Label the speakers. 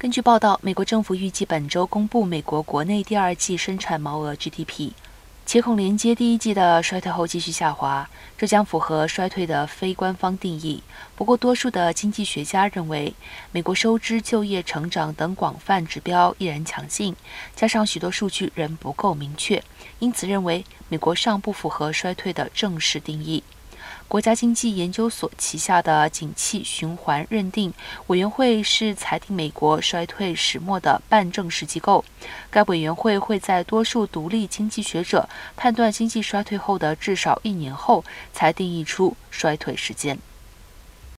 Speaker 1: 根据报道，美国政府预计本周公布美国国内第二季生产毛额 GDP，且恐连接第一季的衰退后继续下滑，这将符合衰退的非官方定义。不过，多数的经济学家认为，美国收支、就业、成长等广泛指标依然强劲，加上许多数据仍不够明确，因此认为美国尚不符合衰退的正式定义。国家经济研究所旗下的景气循环认定委员会是裁定美国衰退始末的半正式机构。该委员会会在多数独立经济学者判断经济衰退后的至少一年后，才定义出衰退时间。